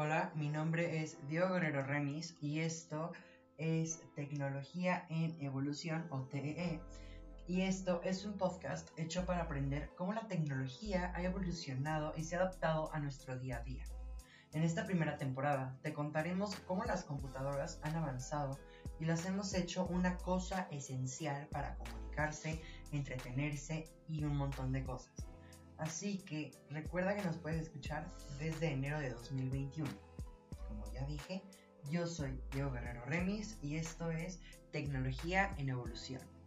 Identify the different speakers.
Speaker 1: Hola, mi nombre es Diego Guerrero Remis y esto es Tecnología en Evolución o TEE. Y esto es un podcast hecho para aprender cómo la tecnología ha evolucionado y se ha adaptado a nuestro día a día. En esta primera temporada te contaremos cómo las computadoras han avanzado y las hemos hecho una cosa esencial para comunicarse, entretenerse y un montón de cosas. Así que recuerda que nos puedes escuchar desde enero de 2021. Como ya dije, yo soy Diego Guerrero Remis y esto es Tecnología en Evolución.